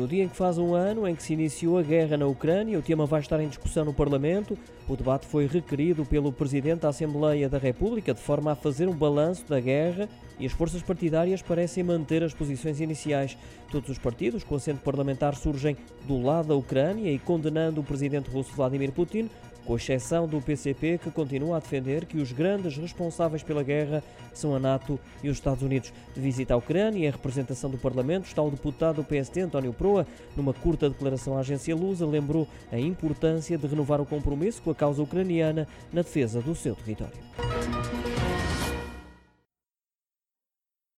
No dia em que faz um ano em que se iniciou a guerra na Ucrânia, o tema vai estar em discussão no Parlamento. O debate foi requerido pelo Presidente da Assembleia da República de forma a fazer um balanço da guerra e as forças partidárias parecem manter as posições iniciais. Todos os partidos com assento parlamentar surgem do lado da Ucrânia e condenando o Presidente russo Vladimir Putin, com exceção do PCP, que continua a defender que os grandes responsáveis pela guerra são a NATO e os Estados Unidos. De visita à Ucrânia, em representação do Parlamento, está o deputado do PSD, António Proa, numa curta declaração à agência Lusa, lembrou a importância de renovar o compromisso com a causa ucraniana na defesa do seu território.